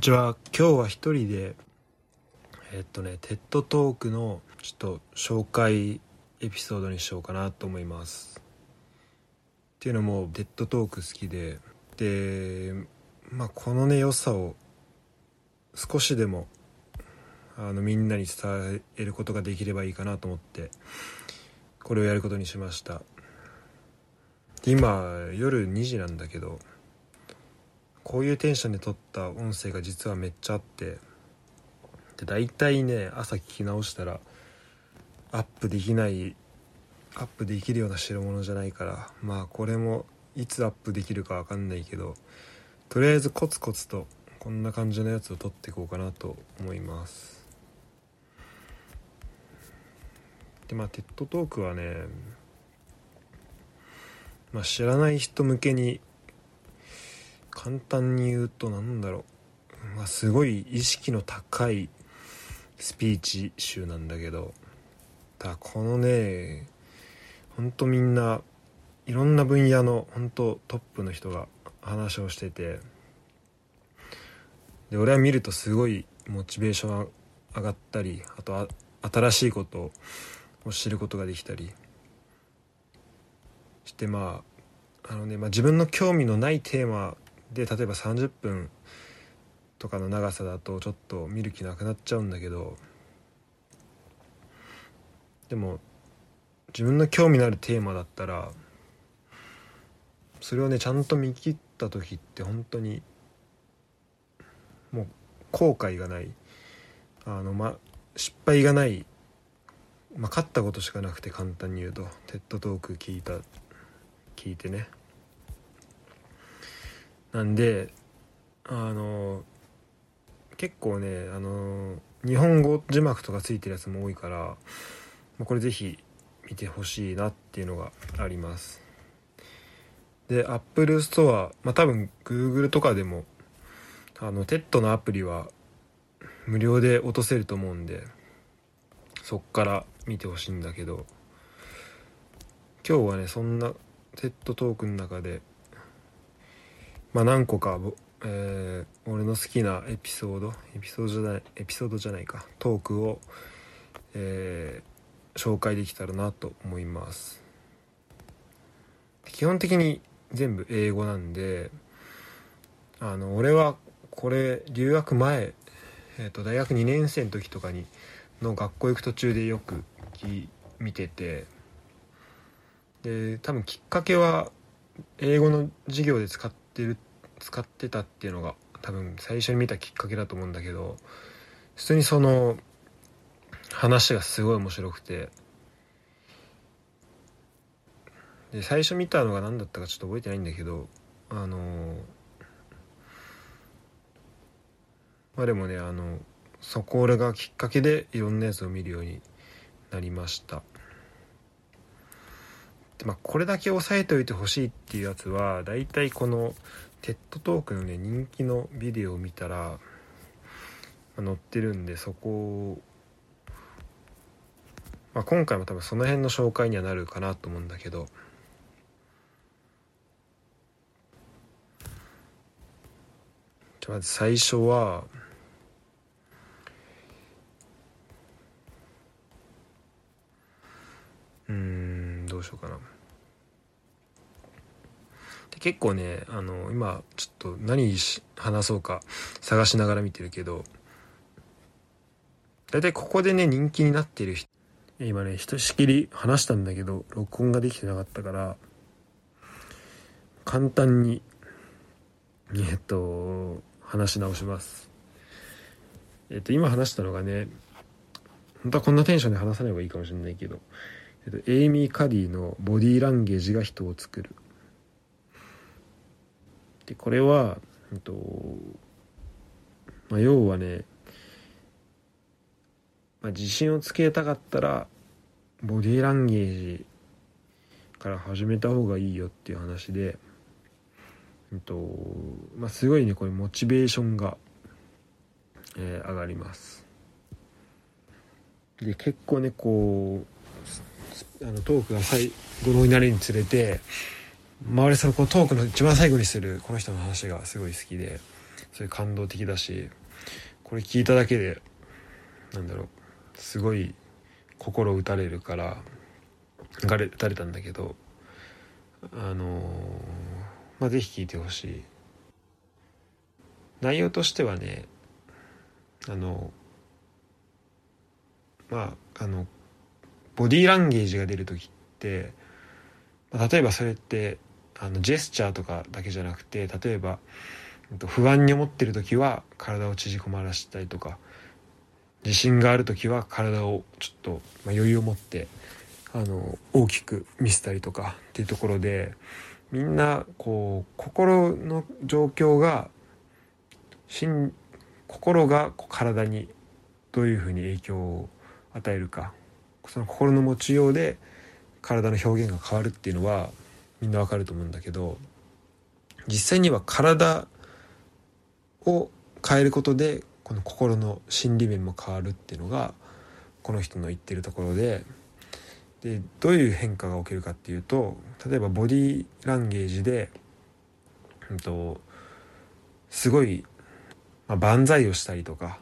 にちは。今日は一人でえっとね TED Talk のちょっと紹介エピソードにしようかなと思います。っていうのもテッドトーク好きで。でまあこのね良さを少しでもあのみんなに伝えることができればいいかなと思ってこれをやることにしました。今夜2時なんだけどこういうテンションで撮った音声が実はめっちゃあってで大体ね朝聞き直したらアップできないアップできるような代物じゃないからまあこれもいつアップできるか分かんないけどとりあえずコツコツとこんな感じのやつを撮っていこうかなと思います。でまあテッドトークはねまあ知らない人向けに簡単に言うと何だろう、まあ、すごい意識の高いスピーチ集なんだけど。だこのねほんとみんないろんな分野の本当トップの人が話をしてて。で俺は見るとすごいモチベーション上がったりあと新しいことを知ることができたり。してまああのね、まあ、自分の興味のないテーマで例えば30分とかの長さだとちょっと見る気なくなっちゃうんだけどでも自分の興味のあるテーマだったらそれをねちゃんと見切った時って本当にもう後悔がない。あのま失敗がない。まあ、勝ったことしかなくて簡単に言うとテッドトーク聞いた聞いてね。なんであの結構ねあの日本語字幕とかついてるやつも多いから、これ是非見てほしいなっていうのがあります。で Apple Store まあ多分 Google とかでもあの TED のアプリは無料で落とせると思うんでそっから見てほしいんだけど今日はねそんな TED トークの中でまあ何個か、えー、俺の好きなエピソードエピソードじゃないエピソードじゃないかトークを、えー、紹介できたらなと思います。基本的に全部英語なんであの俺はこれ留学前、えーと、大学2年生の時とかにの学校行く途中でよく見ててで多分きっかけは英語の授業で使ってる使ってたっていうのが多分最初に見たきっかけだと思うんだけど普通にその話がすごい面白くて。で最初見たのが何だったかちょっと覚えてないんだけどあのまあでもねあのそこ俺がきっかけでいろんなやつを見るようになりました。まあこれだけ押さえておいてほしいっていうやつは大体このテッドトークのね人気のビデオを見たら、まあ、載ってるんでそこを、まあ、今回も多分その辺の紹介にはなるかなと思うんだけど。じゃまず最初はうんどうしようかな。結構ねあの今ちょっと何話そうか探しながら見てるけど大体ここでね人気になってる人今ねひとしきり話したんだけど録音ができてなかったから簡単にえっと話し直します。えっと今話したのがね本当はこんなテンションで話さない方がいいかもしれないけどえっと、エイミー・カディの「ボディーランゲージが人を作る」でこれは、えっとまあ、要はね、まあ、自信をつけたかったらボディーランゲージから始めた方がいいよっていう話で、えっとまあ、すごいねこれモチベーションが、えー、上がります。で結構ねこうあのトークが最後のになるにつれて周りそのこのトークの一番最後にするこの人の話がすごい好きでそういう感動的だしこれ聞いただけでなんだろうすごい心打たれるからがれ打たれたんだけどあのー、まあ是非聞いてほしい。内容としてはねあのまああのボディーランゲージが出る時って例えばそれってあのジェスチャーとかだけじゃなくて例えば不安に思ってる時は体を縮こまらしたりとか自信がある時は体をちょっと、まあ、余裕を持ってあの大きく見せたりとかっていうところでみんなこう心の状況が心が体にどういうふうに影響を与えるかその心の持ちようで体の表現が変わるっていうのはみんなわかると思うんだけど実際には体を変えることでこの心の心理面も変わるっていうのがこの人の言ってるところででどういう変化が起きるかっていうと例えばボディーランゲージで、うんと、すごい、まあ、万歳をしたりとか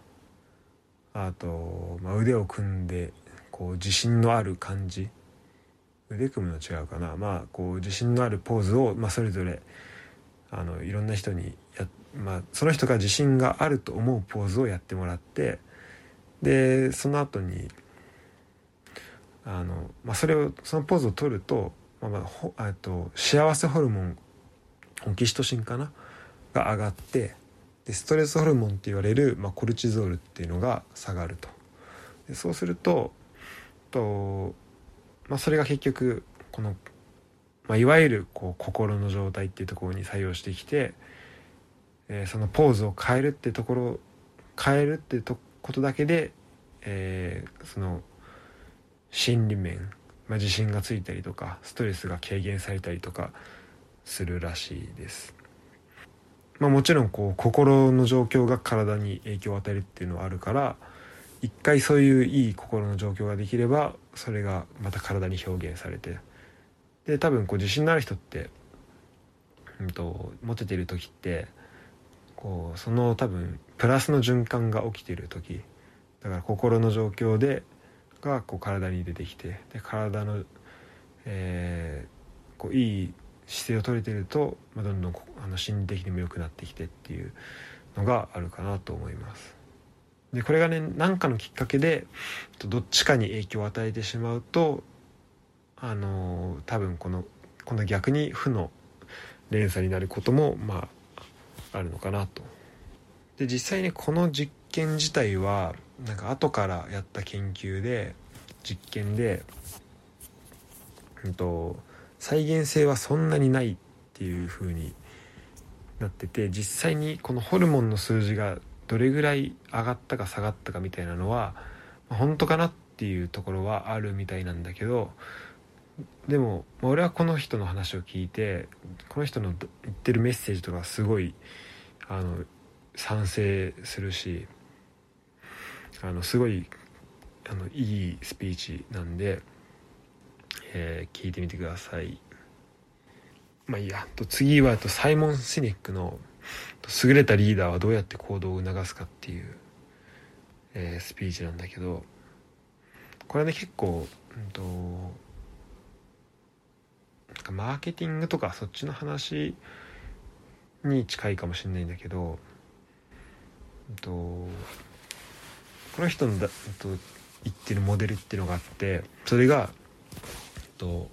あと、まあ、腕を組んでこう自信のある感じ腕組むの違うかな。まあこう自信のあるポーズを、まあ、それぞれあのいろんな人にや、まあ、その人が自信があると思うポーズをやってもらってでその後にあの、まあ、それをそのポーズを取ると,、まあまあ、と幸せホルモンオキシトシンかな？が上がってでストレスホルモンって言われる、まあ、コルチゾールっていうのが下がると。でそうするととまあ、それが結局この、まあ、いわゆるこう心の状態っていうところに作用してきて、えー、そのポーズを変えるってところ変えるってとことだけで、えー、その心理面、まあ、自信がついたりとかストレスが軽減されたりとかするらしいです。まあ、もちろんこう心の状況が体に影響を与えるっていうのはあるから一回そういういい心の状況ができればそれがまた体に表現されてで多分こう自信のある人って、うんと、モテてる時ってこうその多分プラスの循環が起きてる時だから心の状況でがこう体に出てきてで体の、えー、こういい姿勢を取れてると、まあ、どんどんあの心理的にも良くなってきてっていうのがあるかなと思います。でこれがね何かのきっかけでどっちかに影響を与えてしまうとあの多分このこの逆に負の連鎖になることもまああるのかなと。で実際にこの実験自体はなんか後からやった研究で実験で、うんと、再現性はそんなにないっていう風になってて実際にこのホルモンの数字がどれぐらい上がったか下がったかみたいなのは本当かなっていうところはあるみたいなんだけどでも俺はこの人の話を聞いてこの人の言ってるメッセージとかすごいあの賛成するしあのすごいあのいいスピーチなんで、えー、聞いてみてください。まあいいやと次はとサイモン・シネックの優れたリーダーはどうやって行動を促すかっていう、えー、スピーチなんだけどこれね結構、うんと、とマーケティングとかそっちの話に近いかもしれないんだけど、うんと、この人のだ、うんと、言ってるモデルっていうのがあってそれが、と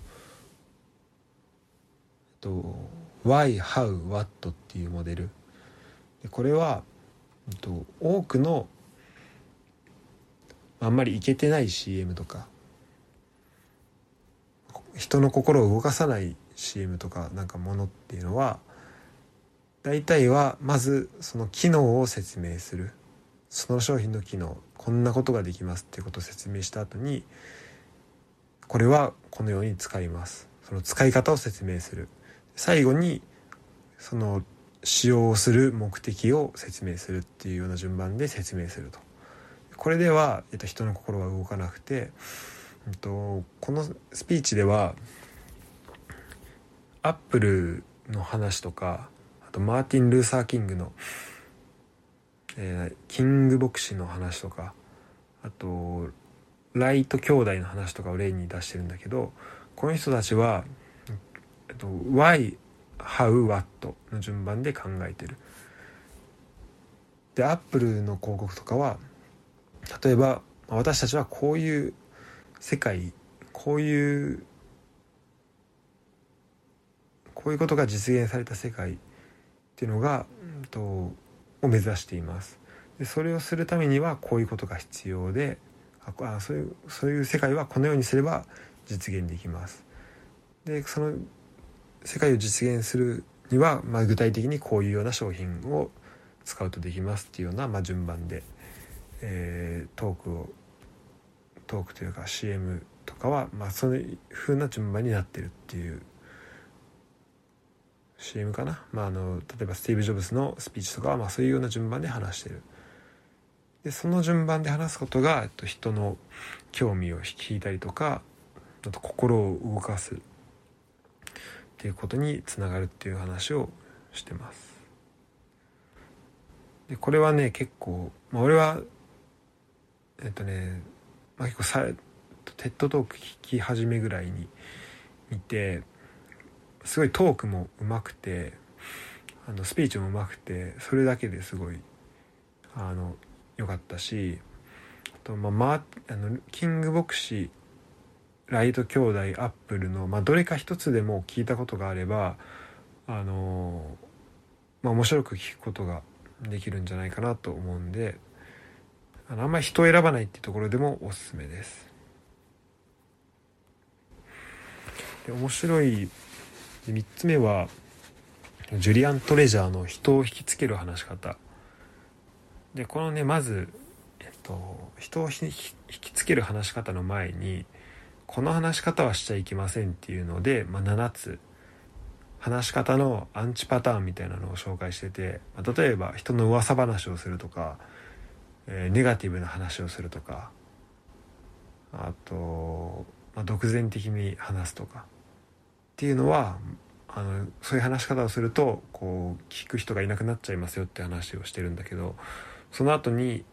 と Why, How, What っていうモデル。これは、多くのあんまりいけてない CM とか人の心を動かさない CM とかなんかものっていうのは大体はまずその機能を説明する。その商品の機能こんなことができますっていうことを説明した後にこれはこのように使います。その使い方を説明する。最後にその使用する目的を説明するっていうような順番で説明すると。これでは、えっと、人の心は動かなくて、えっと、このスピーチではアップルの話とかあとマーティン・ルーサー・キングのえー、キング牧師の話とかあとライト兄弟の話とかを例に出してるんだけどこの人たちは、えっと、Y How, What の順番で考えてる。でアップルの広告とかは例えば私たちはこういう世界こういうこういうことが実現された世界っていうのが、うんと、を目指していますでそれをするためにはこういうことが必要であそういうそういう世界はこのようにすれば実現できますでその世界を実現するには、まあ、具体的にこういうような商品を使うとできますっていうような、まあ、順番で、えー、トークをトークというか CM とかは、まあ、そういう風な順番になってるっていう CM かな、まあ、あの例えばスティーブ・ジョブズのスピーチとかは、まあ、そういうような順番で話してる。でその順番で話すことが、えっと、人の興味を引いたりとかあと心を動かす。っていうことにつながるっていう話をしてます。でこれはね結構、まあ、俺はえっとね、まあ、結構さテッドトーク聞き始めぐらいに見てすごいトークもうまくてあのスピーチもうまくてそれだけですごいあの良かったしあと、まあ、まあのキング牧師ライト兄弟アップルの、まあ、どれか一つでも聞いたことがあればあのまあ面白く聞くことができるんじゃないかなと思うんであのあんまり人を選ばないっていうところでもおすすめです。で面白い3つ目はジュリアン・トレジャーの人を引きつける話し方。でこのねまず、えっと、人を引きつける話し方の前にこの話し方はしちゃいけませんっていうので、まあ、7つ。話し方のアンチパターンみたいなのを紹介してて、まあ、例えば人の噂話をするとか、えー、ネガティブな話をするとかあと、まあ、独善的に話すとかっていうのはあのそういう話し方をするとこう聞く人がいなくなっちゃいますよって話をしてるんだけどその後に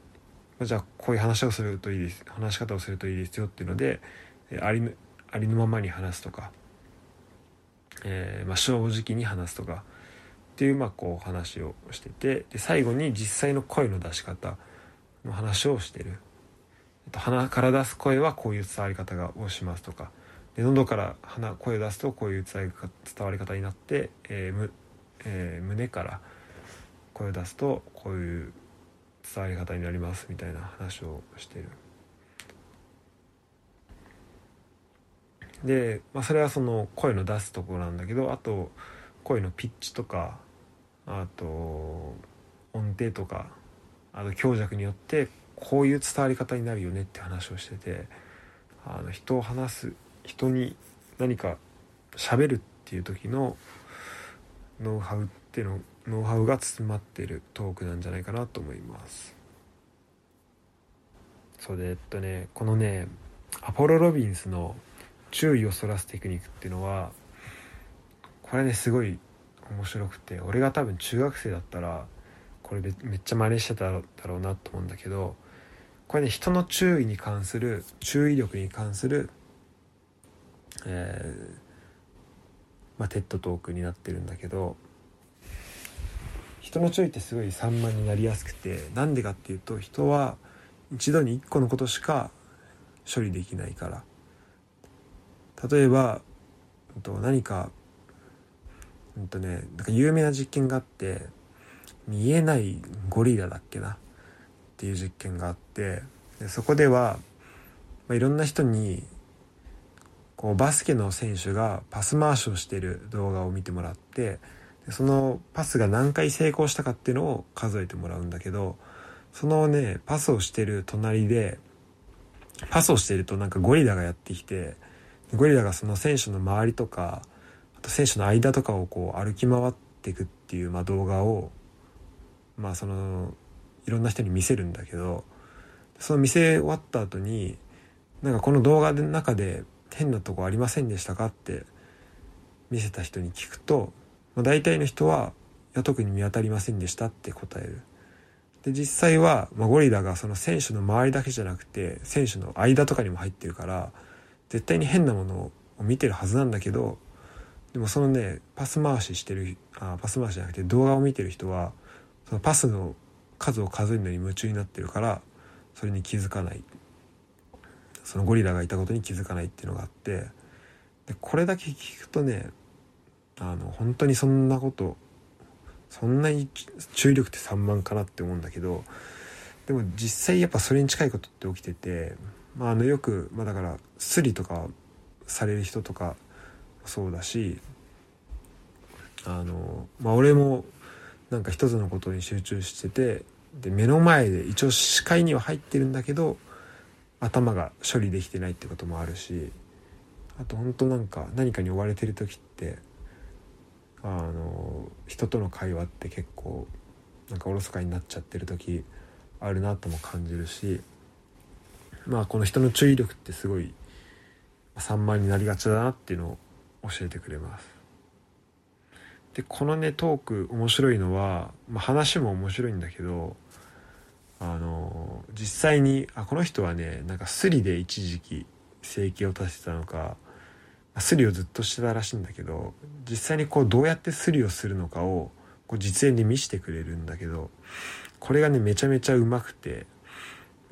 じゃあこういう話をするといいです話し方をするといいですよっていうのでありありのままに話すとか、えー、まあ、正直に話すとかっていうまあこう話をしててで最後に実際の声の出し方の話をしてる。鼻から出す声はこういう伝わり方をしますとかで喉から鼻声を出すとこういう伝わり方になって、えーむえー、胸から声を出すとこういう伝わり方になりますみたいな話をしてる。で、まあ、それはその声の出すところなんだけどあと声のピッチとかあと音程とかあと強弱によってこういう伝わり方になるよねって話をしててあの人を話す人に何か喋るっていう時のノウハウっていうのノウハウが詰まってるトークなんじゃないかなと思います。そうでえっとねこのねアポロ・ロビンスの注意をそらすテクニックっていうのはこれねすごい面白くて俺が多分中学生だったらこれめっちゃ真似してただろうなと思うんだけどこれね人の注意に関する注意力に関するえー、まあ、テッドトークになってるんだけど人の注意ってすごい散漫になりやすくてなんでかっていうと人は一度に一個のことしか処理できないから。例えば何かうんとねなんか有名な実験があって見えないゴリラだっけな？っていう実験があってでそこでは、まあ、いろんな人にこうバスケの選手がパス回しをしてる動画を見てもらってでそのパスが何回成功したかっていうのを数えてもらうんだけどそのねパスをしてる隣でパスをしてるとなんかゴリラがやってきてゴリラがその選手の周りとかあと選手の間とかをこう歩き回っていくっていう、まあ、動画をまあそのいろんな人に見せるんだけどその見せ終わった後になんかこの動画の中で変なとこありませんでしたかって見せた人に聞くと、まあ、大体の人は「いや特に見当たりませんでした」って答える。で実際は、まあ、ゴリラがその選手の周りだけじゃなくて選手の間とかにも入ってるから絶対に変なものを見てるはずなんだけどでもそのねパス回ししてるあパス回しじゃなくて動画を見てる人はそのパスの数を数えるのに夢中になってるからそれに気づかない。そのゴリラがいたことに気づかないっていうのがあってでこれだけ聞くとねあの本当にそんなことそんなに注力って散漫かなって思うんだけどでも実際やっぱそれに近いことって起きてて、まあ、あのよく、まあ、だからスリとかされる人とかそうだしあの、まあ、俺もなんか一つのことに集中しててで目の前で一応視界には入ってるんだけど頭が処理できてないってこともあるしあと本当なんか何かに追われてる時ってあの人との会話って結構なんかおろそかになっちゃってる時あるなとも感じるしまあこの人の注意力ってすごい散漫になりがちだなっていうのを教えてくれます。でこのねトーク面白いのは、まあ、話も面白いんだけどあの実際にあこの人はねなんかスリで一時期生計を立てたのかスリをずっとしてたらしいんだけど実際にこうどうやってスリをするのかをこう実演で見せてくれるんだけどこれがねめちゃめちゃうまくて、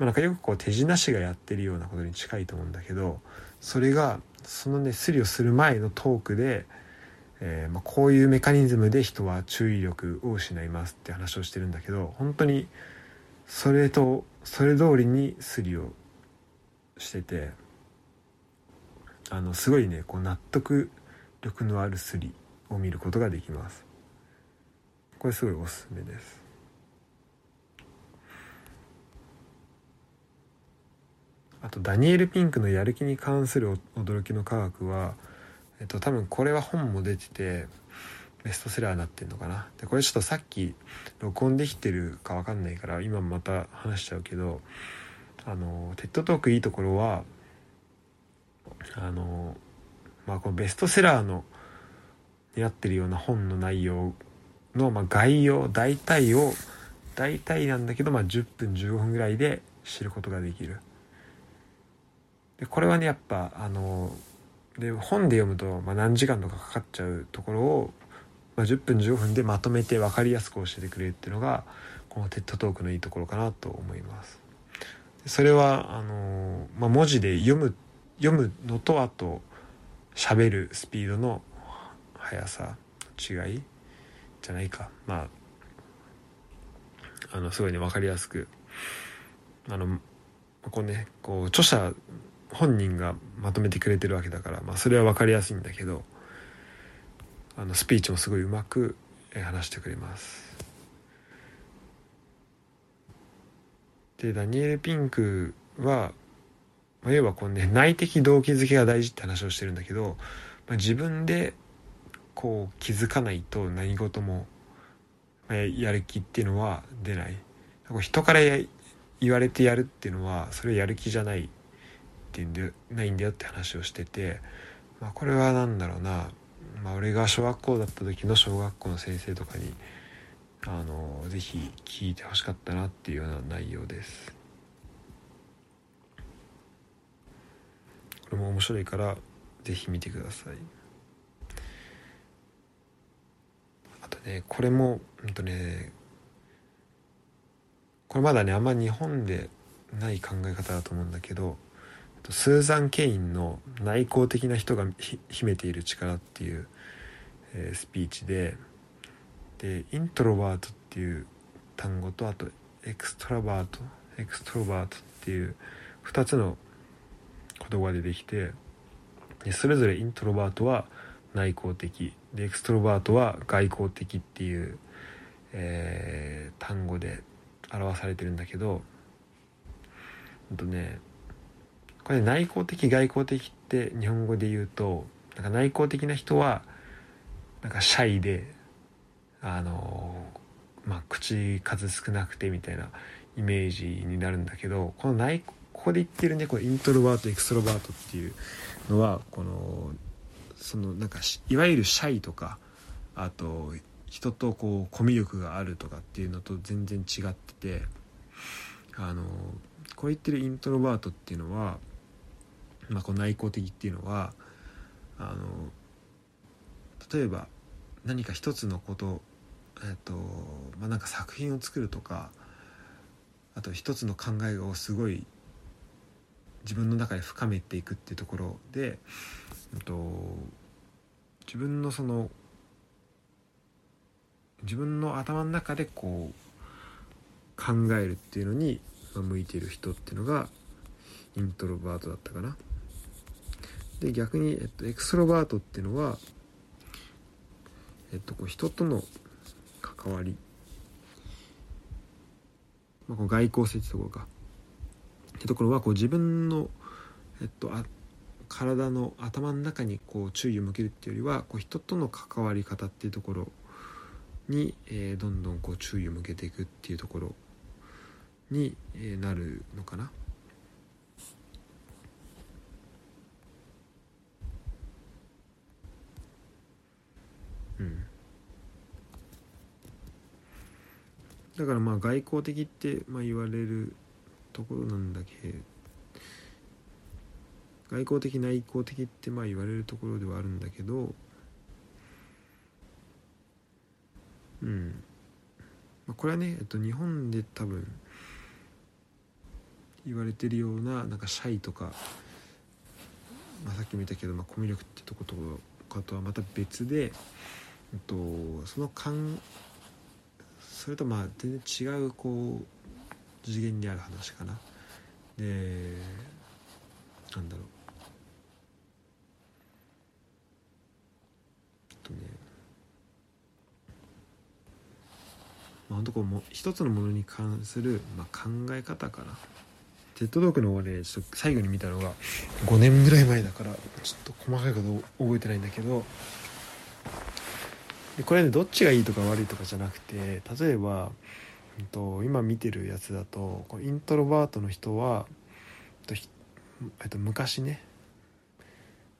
まあ、なんかよくこう手品師がやってるようなことに近いと思うんだけどそれがそのねスリをする前のトークで、えー、まあ、こういうメカニズムで人は注意力を失いますって話をしてるんだけど本当にそれとそれ通りにスリをしててあのすごいねこう納得力のあるスリを見ることができます。これすごいおすすめです。あとダニエル・ピンクのやる気に関する驚きの科学は、えっと、多分これは本も出ててベストセラーになってんのかなでこれちょっとさっき録音できてるか分かんないから今また話しちゃうけどあのテッドトークいいところはあのまあこのベストセラーのになってるような本の内容の、まあ、概要大体を大体なんだけど、まあ、10分15分ぐらいで知ることができる。でこれはねやっぱあので本で読むと、まあ、何時間とかかかっちゃうところを、まあ、10分15分でまとめて分かりやすく教えてくれるっていうのがこのテッドトークのいいところかなと思います。それはあの、まあ、文字で読む読むのとあと喋るスピードの速さ違いじゃないかまああのすごいね分かりやすくあのこうねこう著者本人がまとめてくれてるわけだから、まあ、それは分かりやすいんだけどあのスピーチもすごいうまく話してくれます。でダニエル・ピンクは、まあ、要はこうね内的動機づけが大事って話をしてるんだけど、まあ、自分でこう気づかないと何事も、まあ、やる気っていうのは出ない人から言われてやるっていうのはそれやる気じゃないっていんでないんだよって話をしてて、まあ、これは何だろうな、まあ、俺が小学校だった時の小学校の先生とかにあのぜひ聞いてほしかったなっていうような内容です。これも面白いからぜひ見てください。あとねこれもうんとねこれまだねあんま日本でない考え方だと思うんだけどスーザン・ケインの内向的な人が秘めている力っていう、えー、スピーチでで introvert っていう単語とあと extravert extrovert っていう2つの言葉でできてでそれぞれ introvert は内向的で extrovert は外向的っていう、えー、単語で表されてるんだけどほんとねこれ内向的外向的って日本語で言うとなんか内向的な人はなんかシャイであのまあ口数少なくてみたいなイメージになるんだけどこの内ここで言ってるねこの introvert extrovert っていうのはこのそのなんかいわゆるシャイとかあと人とこうコミュ力があるとかっていうのと全然違っててあのこう言ってる introvert っていうのは、まあ、この内向的っていうのはあの例えば何か一つのことえっとまあなんか作品を作るとかあと一つの考えをすごい自分の中で深めていくっていうところで、えっと、自分のその自分の頭の中でこう考えるっていうのに向いてる人っていうのがイントロバートだったかな。で逆に、えっと、エクストロバートっていうのは、えっと、こう人との関わり、まあ、この外交性ってところかってところはこう自分の、えっと、あ体の頭の中にこう注意を向けるっていうよりはこう人との関わり方っていうところに、えー、どんどんこう注意を向けていくっていうところに、えー、なるのかな。うん、だからまあ外交的ってまあ言われるところなんだけ外交的内向的ってまあ言われるところではあるんだけどうん。まあ、これはね、えっと、日本で多分言われてるようななんかシャイとか、まあ、さっきも言ったけど、まあ、コミュ力ってとことかとはまた別で、えっと、その感それとまあ全然違うこう次元にある話かな。でなんだろう。とね。まあ、本当こうも一つのものに関する、まあ、考え方かな。テッドドークの方ね最後に見たのが5年ぐらい前だからちょっと細かいこと覚えてないんだけどこれねどっちがいいとか悪いとかじゃなくて例えば、うん、と今見てるやつだとこイントロバートの人は、えっと、昔ね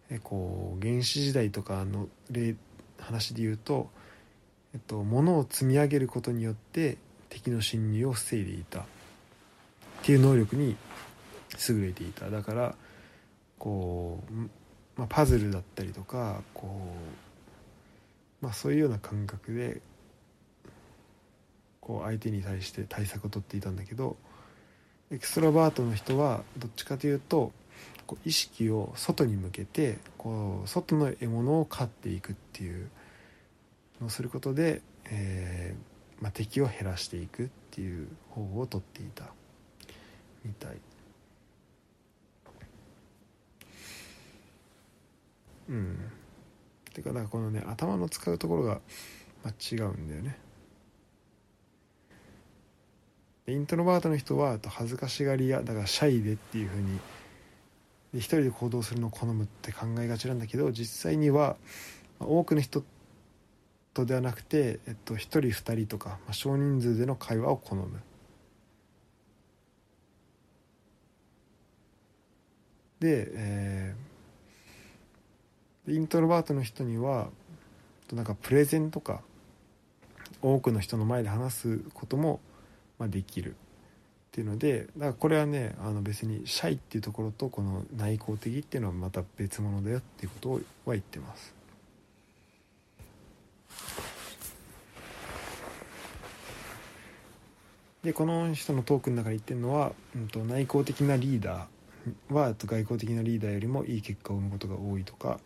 えこう原始時代とかの例話で言うとえっと、物を積み上げることによって敵の侵入を防いでいた。っていう能力に優れていた。だからこう、まあ、パズルだったりとかこう、まあ、そういうような感覚でこう相手に対して対策を取っていたんだけどエクストラバートの人はどっちかというとこう意識を外に向けてこう外の獲物を飼っていくっていうのをすることで、えー、まあ、敵を減らしていくっていう方法をとっていたみたい。うん。てかだからこのね頭の使うところが、まあ、違うんだよね。イントロバートの人は恥ずかしがり屋だからシャイでっていうふうにで一人で行動するのを好むって考えがちなんだけど実際には多くの人とではなくて、えっと、1人2人とか、まあ、少人数での会話を好む。で、えー、イントロバートの人にはなんかプレゼンとか多くの人の前で話すことも、ま、できるっていうのでだからこれはねあの別にシャイっていうところとこの内向的っていうのはまた別物だよっていうことは言ってます。でこの人のトークの中で言ってるのは、うんと、内向的なリーダーは外交的なリーダーよりもいい結果を生むことが多いとか、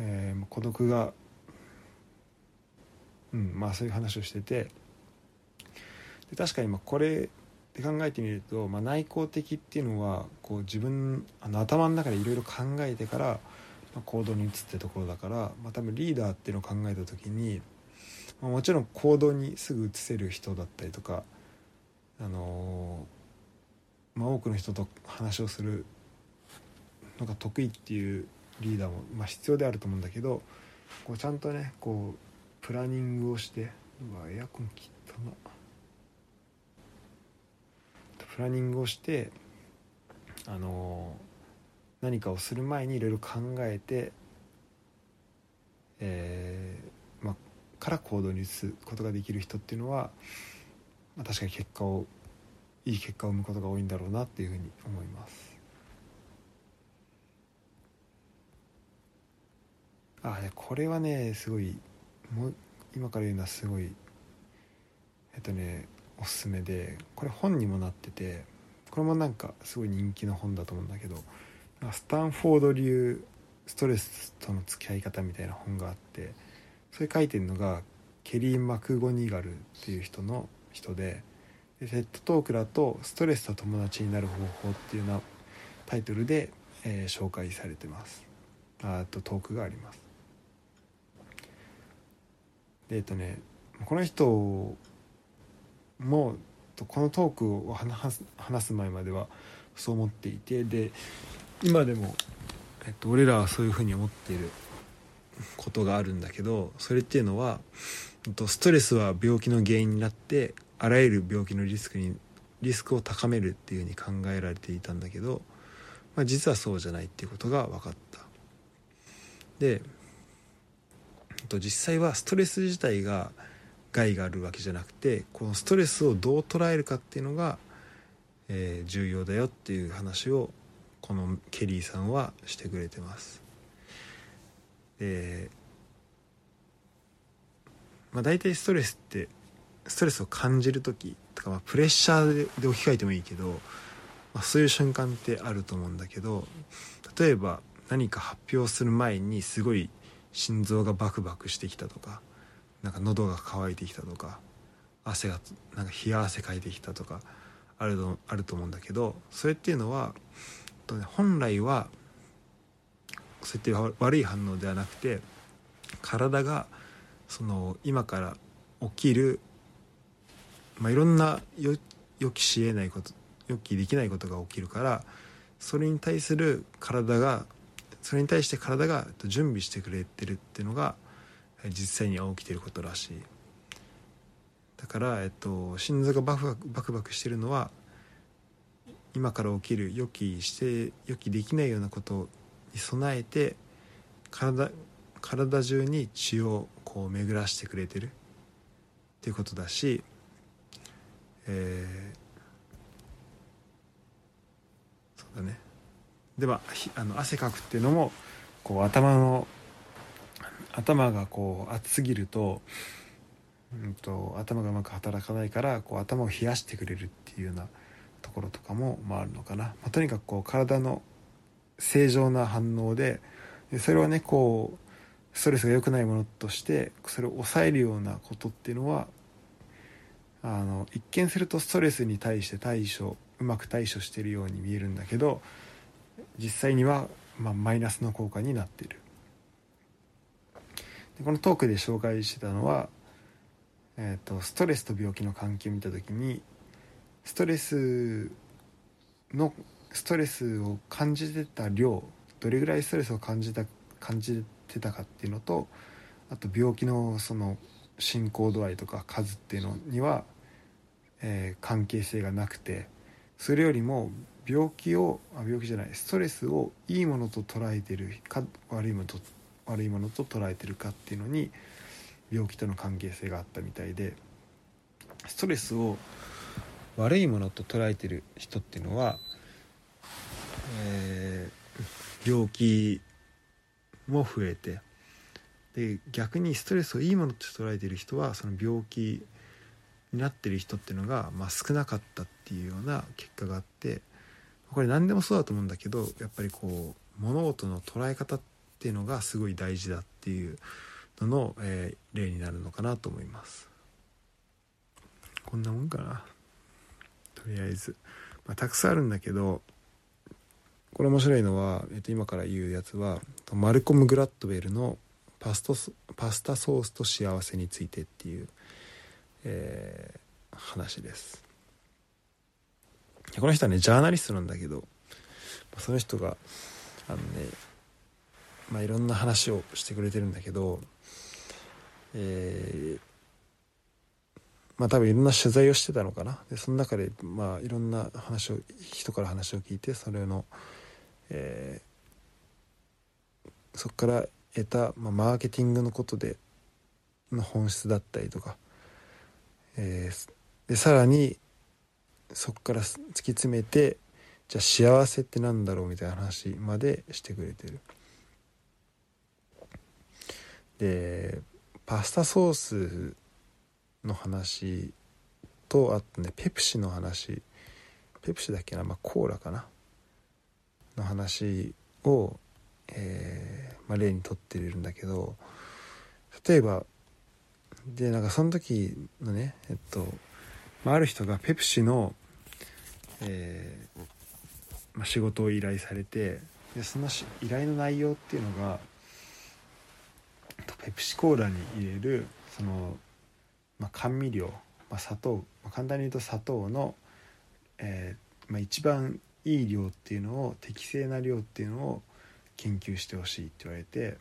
えー、孤独がうんまあそういう話をしててで確かにまこれで考えてみると、まあ、内向的っていうのはこう自分あの頭の中でいろいろ考えてから、まあ、行動に移ってところだから、まあ、多分リーダーっていうのを考えた時にまあ、もちろん行動にすぐ移せる人だったりとか、あのー、ま、多くの人と話をするのが得意っていうリーダーも、まあ、必要であると思うんだけどこうちゃんとねこうプランニングをしてうわエアコン切ったなプランニングをしてあのー、何かをする前にいろいろ考えて、えー、まあから行動に移すことができる人っていうのは、まあ、確かに結果をいい結果を生むことが多いんだろうなっていうふうに思います。あこれはねすごいもう今から言うのはすごいえっとねおすすめでこれ本にもなっててこれもなんかすごい人気の本だと思うんだけどスタンフォード流ストレスとの付き合い方みたいな本があってそれ書いてるのがケリー・マクゴニガルっていう人の人ででテッドトークだと「ストレスと友達になる方法」っていうようなタイトルで、えー、紹介されてます。あとトークがあります。でえっとねこの人もこのトークを話す前まではそう思っていてで今でも、えっと、俺らはそういうふうに思っていることがあるんだけどそれっていうのはストレスは病気の原因になってあらゆる病気のリスクにリスクを高めるっていうふうに考えられていたんだけど、まあ、実はそうじゃないっていうことが分かった。でと実際はストレス自体が害があるわけじゃなくてこのストレスをどう捉えるかっていうのが、えー、重要だよっていう話をこのケリーさんはしてくれてます。でまあ大体ストレスってストレスを感じる時とか、まあ、プレッシャーで置き換えてもいいけど、まあ、そういう瞬間ってあると思うんだけど例えば何か発表する前にすごい心臓がバクバクしてきたとかなんか喉が渇いてきたとか汗がなんか冷や汗かいてきたとかあるとあると思うんだけどそれっていうのは本来はそうやって悪い反応ではなくて体がその今から起きる、まあ、いろんな予期しえないこと予期できないことが起きるからそれに対する体がそれに対して体が準備してくれてるっていうのが実際に起きてることらしい。だから、えっと、心臓がバクバクバクバクしてるのは今から起きる予期して予期できないようなことに備えて体体中に血をこう巡らしてくれてる。っていうことだし、えー、そうだね。ではあの汗かくっていうのもこう頭の頭がこう熱すぎると,、うんと、頭がうまく働かないからこう頭を冷やしてくれるっていうようなところとかも、まあ、あるのかな、まあ、とにかくこう体の正常な反応ででそれはねこうストレスが良くないものとしてそれを抑えるようなことっていうのはあの一見するとストレスに対して対処うまく対処してるように見えるんだけど実際には、まあ、マイナスの効果になっている。でこのトークで紹介してたのは、えーと、ストレスと病気の関係を見た時にストレスのストレスを感じてた量どれぐらいストレスを感じた感じてたかっていうのとあと病気のその進行度合いとか数っていうのには、えー、関係性がなくてそれよりも病気をあ病気じゃない。ストレスをいいものと捉えてるか悪いものと悪いものと捉えてるかっていうのに病気との関係性があったみたいでストレスを悪いものと捉えてる人っていうのは、えー、病気も増えてで逆にストレスをいいものと捉えてる人はその病気になってる人っていうのが、まあ、少なかったっていうような結果があってこれ何でもそうだと思うんだけどやっぱりこう物事の捉え方っていうのがすごい大事だっていうのの、えー、例になるのかなと思います。こんなもんかな。とりあえず、まあ、たくさんあるんだけどこれ面白いのは、えー、と今から言うやつはマルコム・グラッドウェルのパストパスタソースと幸せについてっていう、えー、話です。この人はねジャーナリストなんだけどその人があのねまあいろんな話をしてくれてるんだけどえー、まあ多分いろんな取材をしてたのかな。でその中でまあいろんな話を人から話を聞いてそれの、えー、そこから得た、まあ、マーケティングのことでの本質だったりとか、えー、でさらにそこから突き詰めてじゃあ幸せってなんだろうみたいな話までしてくれてる。でパスタソースの話とあとねペプシの話。ペプシだっけな、まあ、コーラかな？の話を、えーまあ、例にとってるんだけど例えばでなんかその時のねえっと、まあ、ある人がペプシの、えーまあ、仕事を依頼されてでその依頼の内容っていうのがペプシコーラに入れるその、まあ、甘味料、まあ、砂糖、まあ、簡単に言うと砂糖の、えーまあ、一番いい量っていうのを適正な量っていうのを研究してほしいって言われて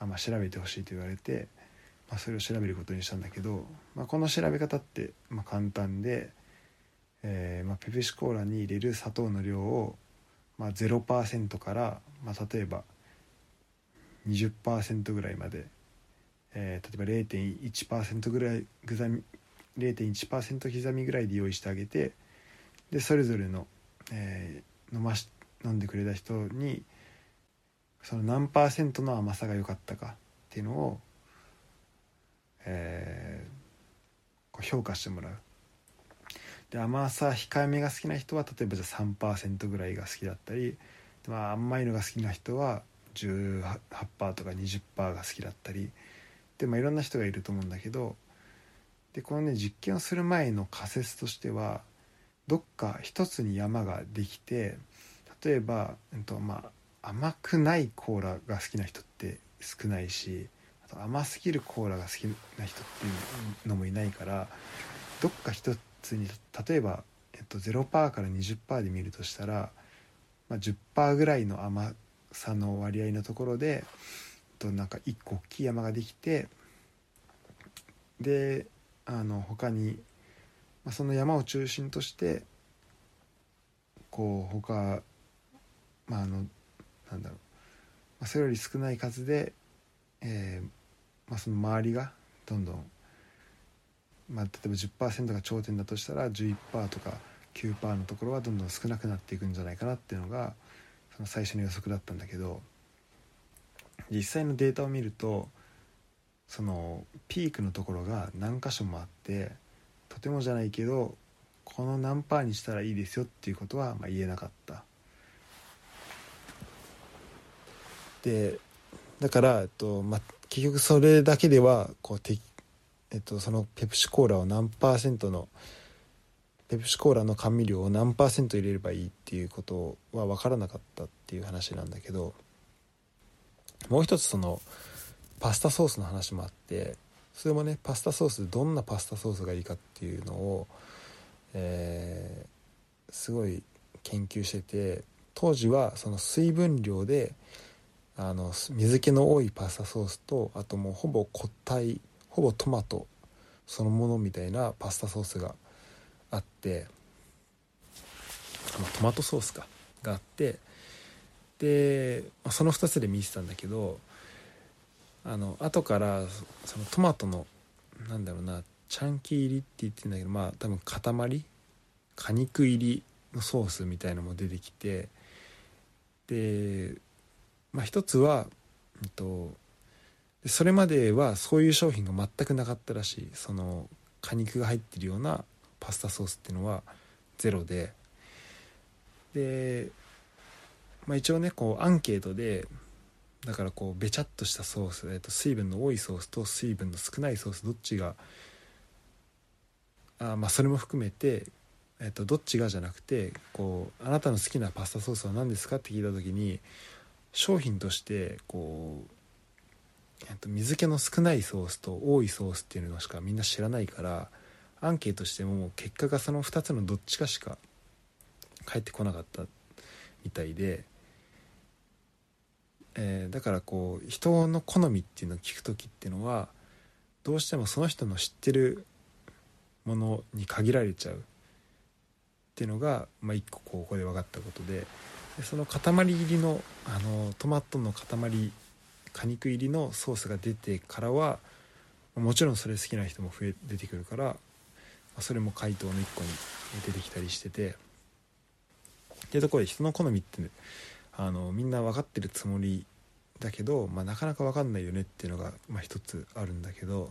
あ、まあ、調べてほしいと言われて、まあ、それを調べることにしたんだけど、まあ、この調べ方って、まあ、簡単で、えーまあ、ペプシコーラに入れる砂糖の量を、まあ、0%から、まあ、例えば20%ぐらいまで、えー、例えば0.1%ぐらい刻み0.1%刻みぐらいで用意してあげてでそれぞれの、えー、飲まし飲んでくれた人にその何パーセントの甘さが良かったかっていうのを、えー、こう評価してもらう。で甘さ控えめが好きな人は例えばじゃあ3%ぐらいが好きだったり、まあ、甘いのが好きな人は18%とか20%が好きだったりで、まあ、いろんな人がいると思うんだけどでこのね実験をする前の仮説としてはどっか一つに山ができて例えば、えっとまあ、甘くないコーラが好きな人って少ないしあと甘すぎるコーラが好きな人っていうのもいないからどっか一つに例えば、えっと、0%から20%で見るとしたら、まあ、10%ぐらいの甘さの割合のところでとなんか一個大きい山ができてであの他に、まあ、その山を中心としてこう他まああのなんだろう、まあ、それより少ない数で、えーまあ、その周りがどんどん、まあ、例えば10%が頂点だとしたら11%とか9%のところはどんどん少なくなっていくんじゃないかなっていうのがその最初の予測だったんだけど実際のデータを見るとそのピークのところが何箇所もあってとてもじゃないけどこの何パーにしたらいいですよっていうことはまあ言えなかった。でだから、えっとまあ、結局それだけではこう、えっと、そのペプシコーラを何パーセントのペプシコーラの甘味料を何パーセント入れればいいっていうことは分からなかったっていう話なんだけどもう一つそのパスタソースの話もあってそれもねパスタソースどんなパスタソースがいいかっていうのを、えー、すごい研究してて当時はその水分量であの水気の多いパスタソースとあともうほぼ固体ほぼトマトそのものみたいなパスタソースがあってトマトソースかがあってでその2つで見てたんだけどあの後からそのトマトのなんだろうなチャンキー入りって言ってんだけどまあ多分塊？果肉入りのソースみたいのも出てきてでまあ一つは、えっと、でそれまではそういう商品が全くなかったらしい。その果肉が入ってるようなパスタソースっていうのはゼロで。で、まあ、一応ねこうアンケートでだからこうべちゃっとしたソース、えっと、水分の多いソースと水分の少ないソースどっちがあまあそれも含めて、えっと、どっちがじゃなくてこうあなたの好きなパスタソースは何ですかって聞いた時に商品としてこう、えっと、水気の少ないソースと多いソースっていうのしかみんな知らないからアンケートしても結果がその2つのどっちかしか返ってこなかったみたいで、えー、だからこう人の好みっていうのを聞く時っていうのはどうしてもその人の知ってるものに限られちゃうっていうのが、まあ、一個ここで分かったことででその塊入りのあのトマトの塊果肉入りのソースが出てからはもちろんそれ好きな人も増え出てくるからそれも回答の一個に出てきたりしててっていうところで人の好みってあのみんな分かってるつもりだけど、まあ、なかなか分かんないよねっていうのが、まあ、一つあるんだけど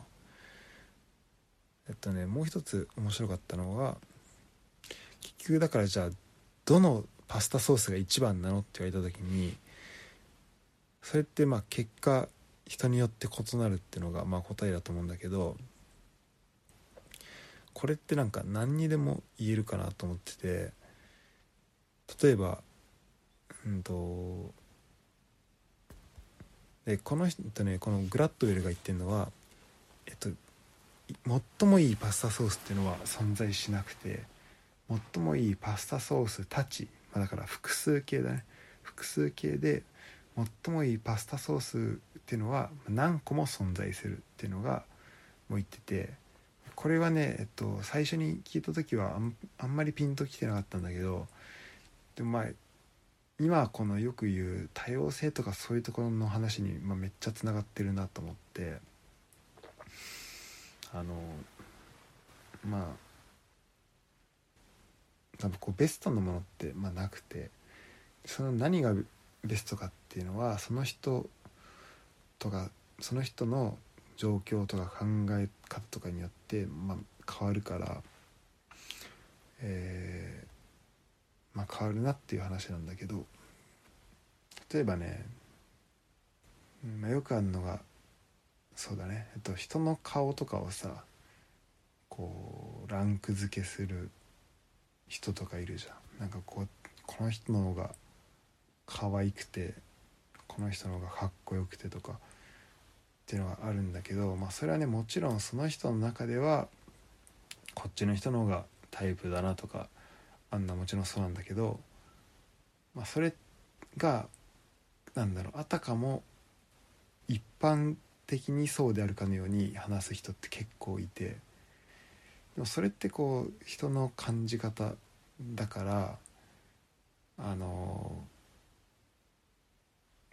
えっとねもう一つ面白かったのが結局だからじゃあどのパスタソースが一番なのって言われた時にそれってまあ結果人によって異なるっていうのがまあ答えだと思うんだけどこれってなんか何にでも言えるかなと思ってて例えばうんとでこの人ねこのグラッドウェルが言ってるのはえっと最もいいパスタソースっていうのは存在しなくて最もいいパスタソースたち、まあ、だから複数形だね。複数形で最もいいパスタソースっていうのは何個も存在するっていうのがもう言っててこれはね、えっと、最初に聞いた時はあんまりピンときてなかったんだけどでもまあ今このよく言う多様性とかそういうところの話に、まあ、めっちゃつながってるなと思ってあのまあ多分こうベストのものって、まあ、なくてその何がベストかっていうのはその人とかその人の状況とか考え方とかによって、まあ、変わるから、えまあ、変わるなっていう話なんだけど例えばね、まあ、よくあるのがそうだね、えっと、人の顔とかをさこうランク付けする人とかいるじゃん。なんかこうこの人の方が可愛くてこの人の方がかっこよくてとかっていうのがあるんだけど、まあ、それはねもちろんその人の中ではこっちの人の方がタイプだなとかあんなもちろんそうなんだけど、まあ、それがなんだろうあたかも一般的にそうであるかのように話す人って結構いてでもそれってこう人の感じ方だからあの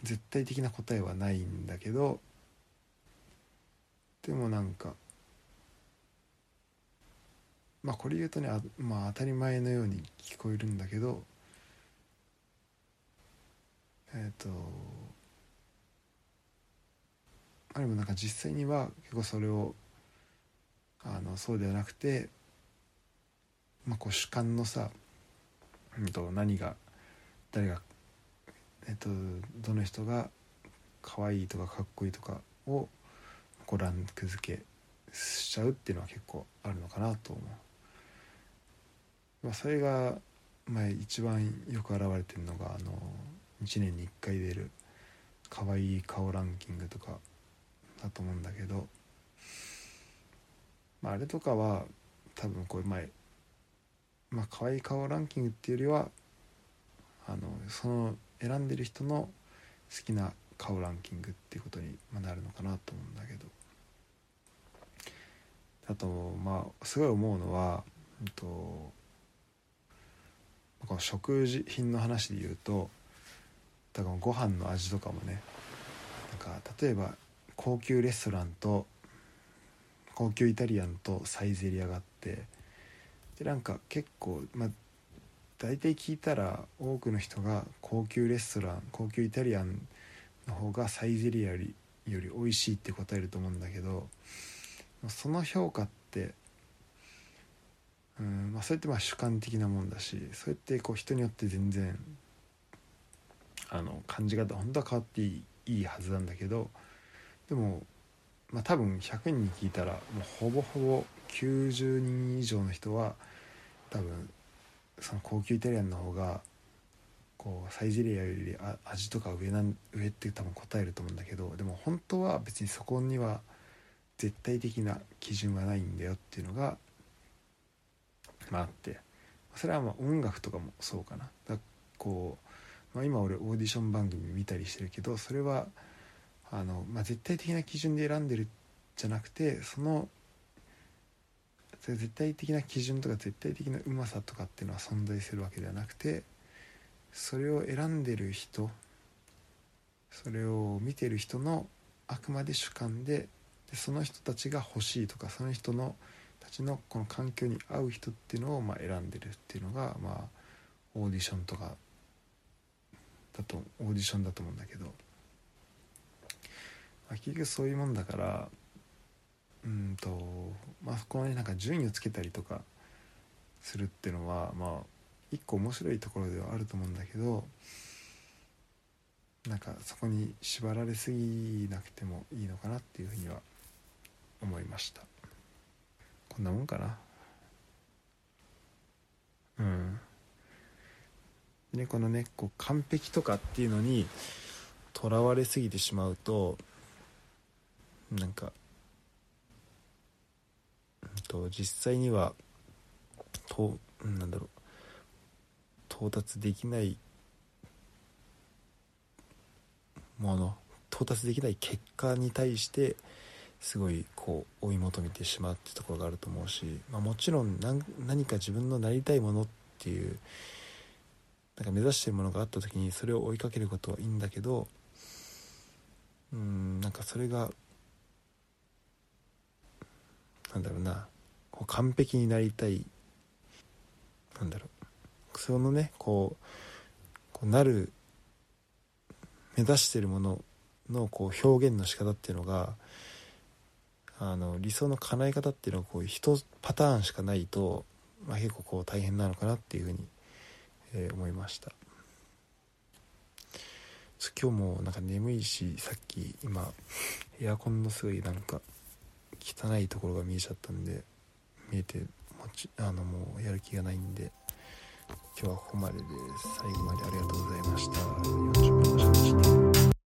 絶対的な答えはないんだけどでもなんかまあこれ言うとねあまあ当たり前のように聞こえるんだけどえっ、ー、とあれもなんか実際には結構それをあのそうではなくて、まあ、こう主観のさ、うんと、何が誰が、えっ、と、どの人が可愛いとかかっこいいとかをこうランク付けしちゃうっていうのは結構あるのかなと思う。まあ、それが、まあ、一番よく表れてるのがあの1年に1回出る可愛い顔ランキングとかだと思うんだけど、まあ、あれとかは多分これ前まあ可愛い顔ランキングっていうよりはあのその選んでる人の好きな顔ランキングっていうことになるのかなと思うんだけど。あとまあすごい思うのは、えっと、この食事品の話で言うとだからご飯の味とかもねなんか例えば高級レストランと高級イタリアンとサイゼリアがあってでなんか結構まあ大体聞いたら多くの人が高級レストラン高級イタリアンの方がサイゼリアよりより美味しいって答えると思うんだけどその評価ってうんまあそれってまあ主観的なもんだしそれってこう人によって全然あの感じ方本当は変わっていいいいはずなんだけどでも、まあ、多分100人に聞いたらもうほぼほぼ90人以上の人は多分その高級イタリアンの方がこうサイゼリアより味とか上なん上って多分答えると思うんだけどでも本当は別にそこには絶対的な基準はないんだよっていうのがまああって。それはまあ音楽とかもそうかな。だこう、まあ、今俺オーディション番組見たりしてるけどそれはあの、まあ、絶対的な基準で選んでるじゃなくてそのそれ絶対的な基準とか絶対的なうまさとかっていうのは存在するわけではなくてそれを選んでる人それを見てる人のあくまで主観ででその人たちが欲しいとかその人のたちのこの環境に合う人っていうのをまあ選んでるっていうのがまあオーディションとかだとオーディションだと思うんだけど、まあ、結局そういうもんだからうんとまあそこになんか順位をつけたりとかするっていうのはまあ一個面白いところではあると思うんだけどなんかそこに縛られすぎなくてもいいのかなっていうふうには思いました。こんなもんかな。うん。でこのねこう完璧とかっていうのにとらわれすぎてしまうとなんか、と、実際にはとなんだろう到達できないもの到達できない結果に対してすごいこう追い求めてしまうってところがあると思うし、まあ、もちろん何何か自分のなりたいものっていうなんか目指してるものがあった時にそれを追いかけることはいいんだけどうんなんかそれがなんだろうな。こう完璧になりたい。なんだろう。そのねこうこうなる目指してるもののこう表現の仕方っていうのがあの理想の叶え方っていうのはこう一パターンしかないと、まあ、結構こう大変なのかなっていうふうに、えー、思いました。今日もなんか眠いしさっき今エアコンのすごいなんか汚いところが見えちゃったんで見えてもちあのもうやる気がないんで今日はここまでです。最後までありがとうございました。40分